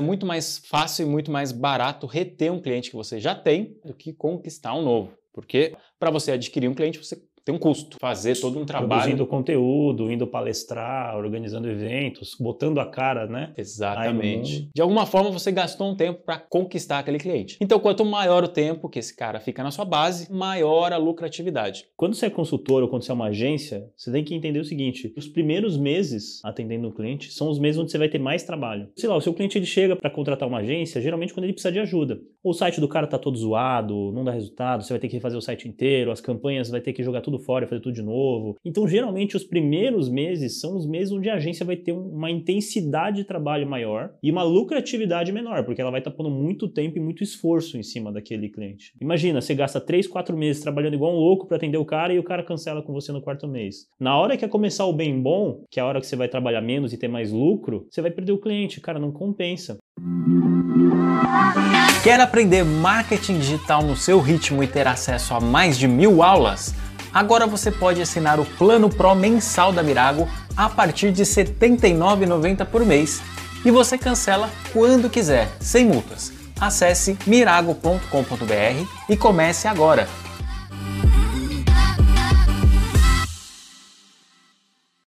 É muito mais fácil e muito mais barato reter um cliente que você já tem do que conquistar um novo. Porque para você adquirir um cliente, você tem um custo. Fazer todo um trabalho. Produzindo conteúdo, indo palestrar, organizando eventos, botando a cara, né? Exatamente. De alguma forma você gastou um tempo para conquistar aquele cliente. Então, quanto maior o tempo que esse cara fica na sua base, maior a lucratividade. Quando você é consultor ou quando você é uma agência, você tem que entender o seguinte: os primeiros meses atendendo o cliente são os meses onde você vai ter mais trabalho. Sei lá, o seu cliente ele chega para contratar uma agência, geralmente quando ele precisa de ajuda. Ou o site do cara tá todo zoado, não dá resultado, você vai ter que refazer o site inteiro, as campanhas vai ter que jogar tudo fora, fazer tudo de novo. Então, geralmente, os primeiros meses são os meses onde a agência vai ter uma intensidade de trabalho maior e uma lucratividade menor, porque ela vai estar pondo muito tempo e muito esforço em cima daquele cliente. Imagina, você gasta 3, 4 meses trabalhando igual um louco para atender o cara e o cara cancela com você no quarto mês. Na hora que é começar o bem bom, que é a hora que você vai trabalhar menos e ter mais lucro, você vai perder o cliente. Cara, não compensa. Quer aprender marketing digital no seu ritmo e ter acesso a mais de mil aulas? Agora você pode assinar o Plano Pro mensal da Mirago a partir de R$ 79,90 por mês e você cancela quando quiser, sem multas. Acesse mirago.com.br e comece agora.